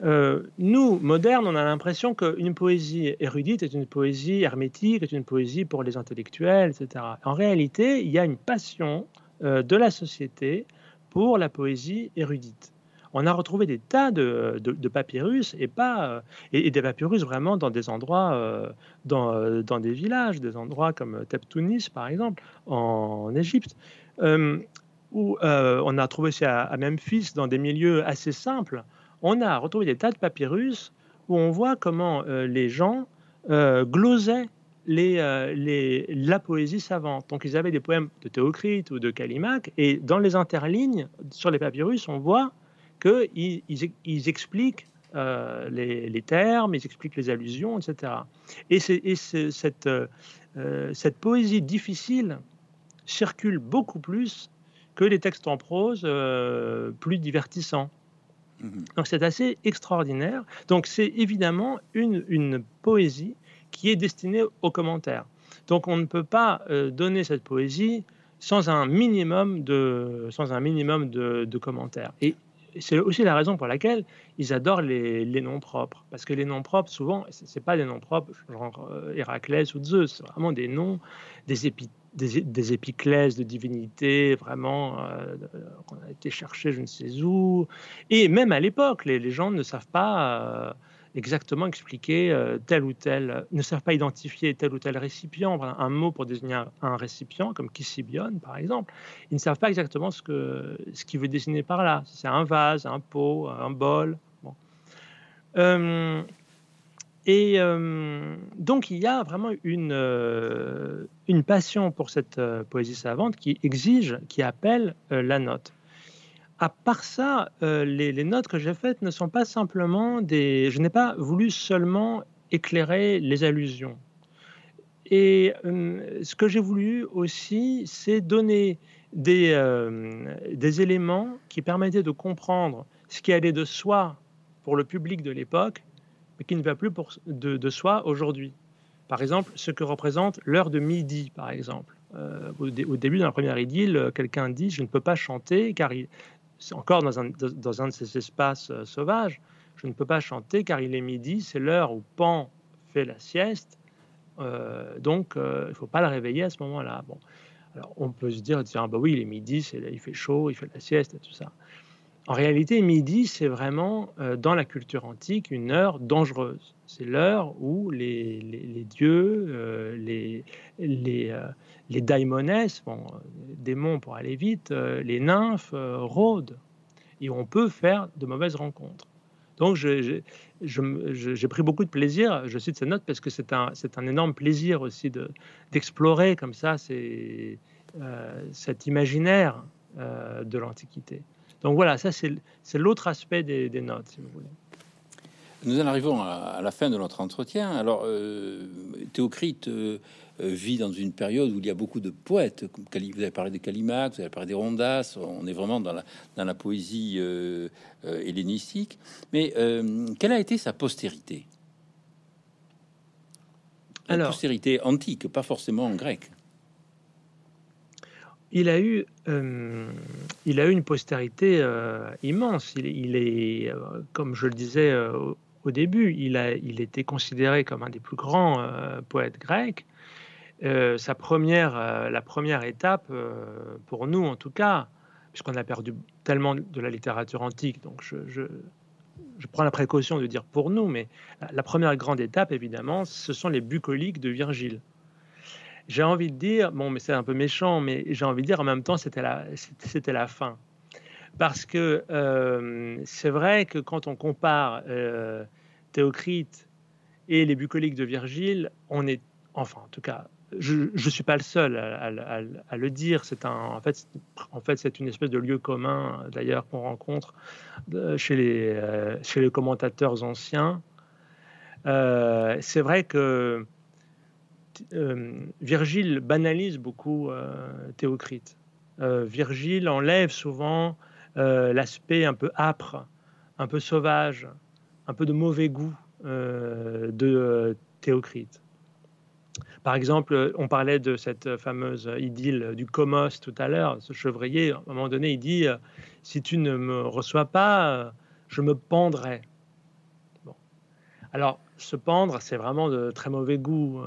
Euh, nous, modernes, on a l'impression qu'une poésie érudite est une poésie hermétique, est une poésie pour les intellectuels, etc. En réalité, il y a une passion euh, de la société pour la poésie érudite on a retrouvé des tas de, papyrus et pas euh, et, des papyrus vraiment dans des endroits, dans, des villages, des endroits comme Tebtounis par exemple en Égypte, où on a trouvé ça à, Memphis dans des milieux assez simples. On a retrouvé des tas de papyrus où on voit comment les gens glosaient les, la poésie savante. Donc ils avaient des poèmes de Théocrite ou de Callimaque, et dans les interlignes, sur les papyrus, on voit qu'ils ils, expliquent euh, les, termes, ils expliquent les allusions, etc. Et, cette, euh, poésie difficile circule beaucoup plus que les textes en prose euh, plus divertissants. Mhm. Donc c'est assez extraordinaire. Donc c'est évidemment une, une, poésie qui est destinée aux commentaires. Donc on ne peut pas donner cette poésie sans un minimum de, sans un minimum de, commentaires. Et c'est aussi la raison pour laquelle ils adorent les, noms propres. Parce que les noms propres, souvent, ce n'est pas des noms propres, genre euh, Héraclès ou Zeus, c'est vraiment des noms, des, des, épiclèses de divinités, vraiment, euh, a été chercher je ne sais où. Et même à l'époque, les, gens ne savent pas. Euh, exactement expliquer euh, tel ou tel, ne savent pas identifier tel ou tel récipient, un mot pour désigner un récipient, comme kissibion par exemple, ils ne savent pas exactement ce qu'il ce veut désigner par là. C'est un vase, un pot, un bol. Euh, et euh, donc il y a vraiment une, une passion pour cette poésie savante qui exige, qui appelle la note à part ça, euh, les, notes que j'ai faites ne sont pas simplement des. Je n'ai pas voulu seulement éclairer les allusions. Et euh, ce que j'ai voulu aussi, c'est donner euh, des éléments qui permettaient de comprendre ce qui allait de soi pour le public de l'époque, mais qui ne va plus de, soi aujourd'hui. Par exemple, ce que représente l'heure de midi, par exemple. au, au, début de la première idylle, quelqu'un dit Je ne peux pas chanter car il, encore dans un, de ces espaces euh, sauvages, je ne peux pas chanter car il est midi, c'est l'heure où Pan fait la sieste, euh, donc euh, il ne faut pas le réveiller à ce moment-là. Bon, alors on peut se dire, tiens, bah oui, il est midi, il fait chaud, il fait la sieste et tout ça. En réalité, midi, c'est vraiment dans la culture antique une heure dangereuse. C'est l'heure où les, les, dieux, les, les, les daimonesses, bon, démons pour aller vite, euh, les nymphes euh, rôdent et on peut faire de mauvaises rencontres. Donc j'ai pris beaucoup de plaisir, je cite ces notes parce que c'est un, énorme plaisir aussi d'explorer comme ça euh, cet imaginaire de l'Antiquité. Donc voilà, ça c'est l'autre aspect des, notes, si vous voulez. Nous en arrivons à, la fin de notre entretien. Alors, Théocrite euh, vit dans une période où il y a beaucoup de poètes. Vous avez parlé de Callimaque, vous avez parlé des Rondas. On est vraiment dans la, dans la poésie euh, euh, hellénistique. Mais quelle a été sa postérité? La postérité antique, pas forcément en grec. Il a eu, il a eu une postérité immense. Il, est, comme je le disais au début, il, a, il était considéré comme un des plus grands poètes grecs. Euh, sa première, euh, la première étape, euh, pour nous en tout cas, puisqu'on a perdu tellement de la littérature antique, donc je, je, prends la précaution de dire pour nous, mais la, première grande étape, évidemment, ce sont les bucoliques de Virgile. J'ai envie de dire, bon, mais c'est un peu méchant, mais j'ai envie de dire en même temps, c'était la, la fin. Parce que c'est vrai que quand on compare Théocrite et les bucoliques de Virgile, on est, enfin en tout cas, je ne suis pas le seul à, le dire. C'est un, en fait, en fait, c'est une espèce de lieu commun, d'ailleurs, qu'on rencontre euh, chez les, euh, chez les commentateurs anciens. Euh, c'est vrai que Virgile banalise beaucoup Théocrite. Virgile enlève souvent l'aspect un peu âpre, un peu sauvage, un peu de mauvais goût de Théocrite. par exemple, on parlait de cette fameuse idylle du comos tout à l'heure. Ce chevrier, à un moment donné, il dit Si tu ne me reçois pas, je me pendrai. Bon. Alors, se pendre, c'est vraiment de très mauvais goût.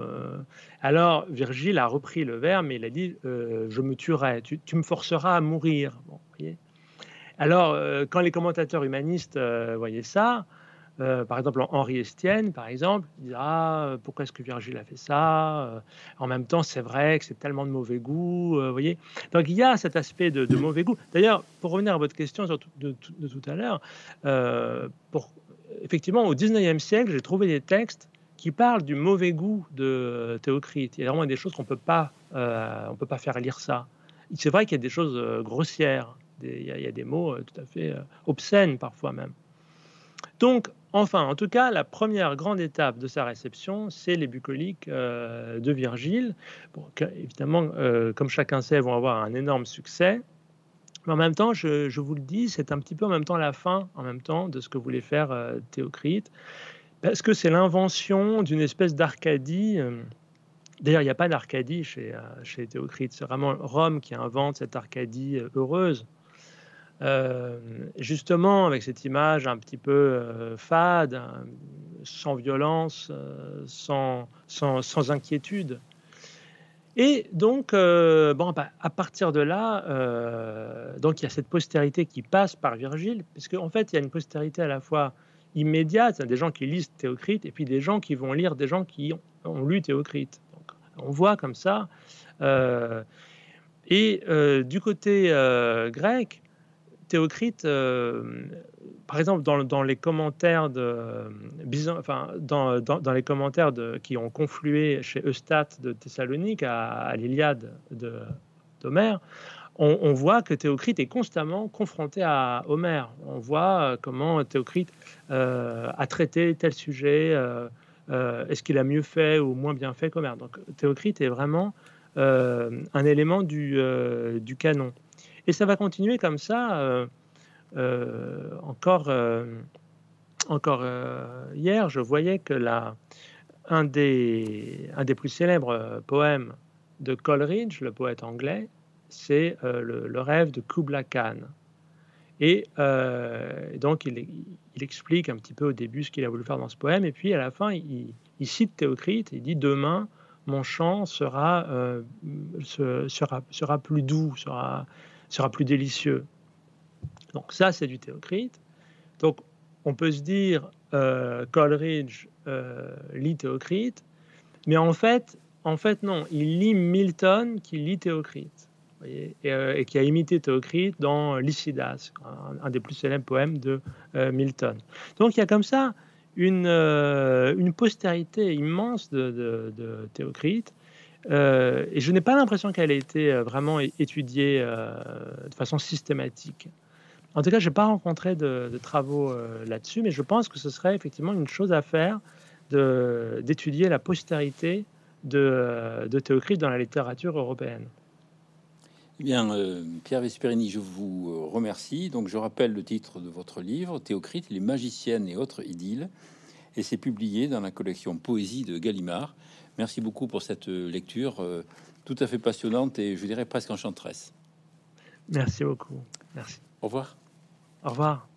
alors, Virgile a repris le verbe, mais il a dit Je me tuerai, tu, me forceras à mourir. Bon, alors, quand les commentateurs humanistes voyaient ça, euh, par exemple, Henri Estienne, par exemple, il Ah, pourquoi est-ce que Virgile a fait ça euh, En même temps, c'est vrai que c'est tellement de mauvais goût. Euh, voyez Donc, il y a cet aspect de, mauvais goût. D'ailleurs, pour revenir à votre question de, tout à l'heure, effectivement, au 19e siècle, j'ai trouvé des textes qui parlent du mauvais goût de Théocrite. Il y a vraiment des choses qu'on ne peut pas faire lire ça. C'est vrai qu'il y a des choses grossières, il, y a, des mots tout à fait obscènes parfois même. Donc, Enfin, en tout cas, la première grande étape de sa réception, c'est les bucoliques euh, de Virgile. évidemment, euh, comme chacun sait, vont avoir un énorme succès. Mais en même temps, je, vous le dis, c'est un petit peu en même temps la fin, en même temps, de ce que voulait faire euh, Théocrite, parce que c'est l'invention d'une espèce d'Arcadie. D'ailleurs, il n'y a pas d'Arcadie chez, chez Théocrite. C'est vraiment Rome qui invente cette Arcadie heureuse. Euh, justement avec cette image un petit peu euh, fade, sans violence, euh, sans, sans, inquiétude. Et donc, bon, bah, à partir de là, donc il y a cette postérité qui passe par Virgile, puisque en fait, il y a une postérité à la fois immédiate, des gens qui lisent Théocrite, et puis des gens qui vont lire des gens qui ont, lu Théocrite. on voit comme ça. et du côté grec, Théocrite, euh, par exemple, dans, les commentaires qui ont conflué chez Eustate de Thessalonique à, l'Iliade d'Homère, on, voit que Théocrite est constamment confronté à Homère. On voit euh, comment Théocrite euh, a traité tel sujet, est-ce qu'il a mieux fait ou moins bien fait qu'Homère. Donc Théocrite est vraiment un élément du canon. Et ça va continuer comme ça euh, euh, encore, euh, encore hier, je voyais que la, un, des, un des plus célèbres poèmes de Coleridge, le poète anglais, c'est le, rêve de Kubla Khan. Et donc, il, il, explique un petit peu au début ce qu'il a voulu faire dans ce poème, et puis à la fin, il, cite Théocrite, il dit Demain, mon chant sera, sera, sera plus doux, sera, sera plus délicieux. Donc ça, c'est du Théocrite. Donc on peut se dire, euh, Coleridge euh, lit Théocrite, mais en fait, en fait non, il lit Milton qui lit Théocrite. Euh, et, qui a imité Théocrite dans Lycidas, un, des plus célèbres poèmes de euh, Milton. Donc il y a comme ça une, une postérité immense de, de Théocrite euh, et je n'ai pas l'impression qu'elle ait été euh, vraiment étudiée euh, de façon systématique. En tout cas, je n'ai pas rencontré de, travaux là-dessus, mais je pense que ce serait effectivement une chose à faire d'étudier la postérité de, Théocrite dans la littérature européenne. Eh bien, Pierre Vesperini, je vous remercie. Donc, je rappelle le titre de votre livre, Théocrite, les magiciennes et autres idylles, et c'est publié dans la collection Poésie de Gallimard. Merci beaucoup pour cette euh, lecture euh, tout à fait passionnante et je dirais presque enchanteresse. Merci beaucoup. Merci. Au revoir. Au revoir.